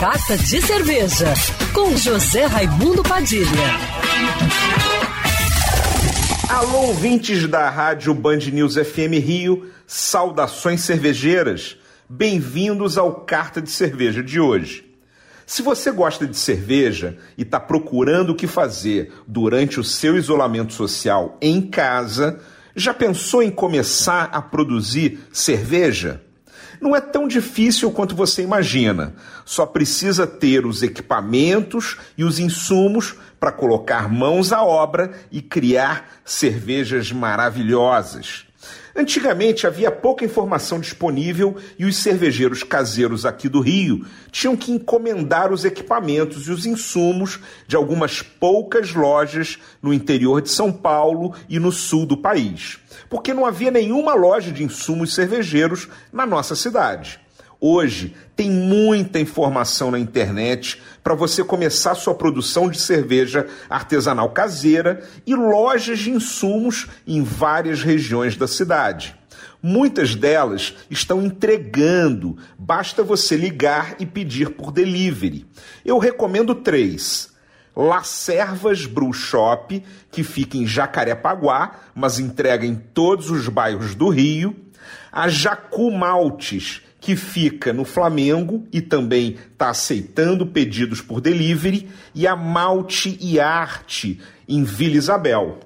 Carta de Cerveja, com José Raimundo Padilha. Alô, ouvintes da rádio Band News FM Rio, saudações cervejeiras. Bem-vindos ao Carta de Cerveja de hoje. Se você gosta de cerveja e está procurando o que fazer durante o seu isolamento social em casa, já pensou em começar a produzir cerveja? Não é tão difícil quanto você imagina. Só precisa ter os equipamentos e os insumos para colocar mãos à obra e criar cervejas maravilhosas. Antigamente havia pouca informação disponível e os cervejeiros caseiros aqui do Rio tinham que encomendar os equipamentos e os insumos de algumas poucas lojas no interior de São Paulo e no sul do país, porque não havia nenhuma loja de insumos cervejeiros na nossa cidade. Hoje tem muita informação na internet para você começar sua produção de cerveja artesanal caseira e lojas de insumos em várias regiões da cidade. Muitas delas estão entregando, basta você ligar e pedir por delivery. Eu recomendo três. La Servas Brew Shop, que fica em Jacarepaguá, mas entrega em todos os bairros do Rio. A Jacu Maltes, que fica no Flamengo e também está aceitando pedidos por delivery, e a Malte e Arte, em Vila Isabel.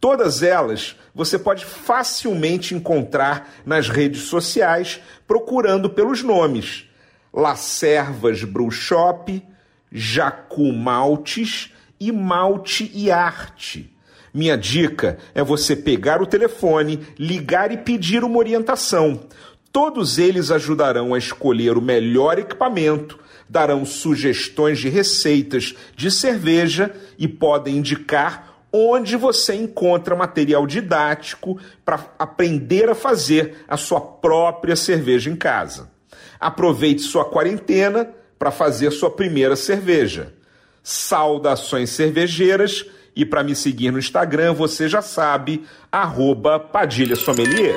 Todas elas você pode facilmente encontrar nas redes sociais procurando pelos nomes La Servas Brew Shop, Jacu Maltes e Malte e Arte. Minha dica é você pegar o telefone, ligar e pedir uma orientação. Todos eles ajudarão a escolher o melhor equipamento, darão sugestões de receitas de cerveja e podem indicar onde você encontra material didático para aprender a fazer a sua própria cerveja em casa. Aproveite sua quarentena para fazer sua primeira cerveja. Saudações cervejeiras e para me seguir no Instagram, você já sabe, arroba Padilha Sommelier.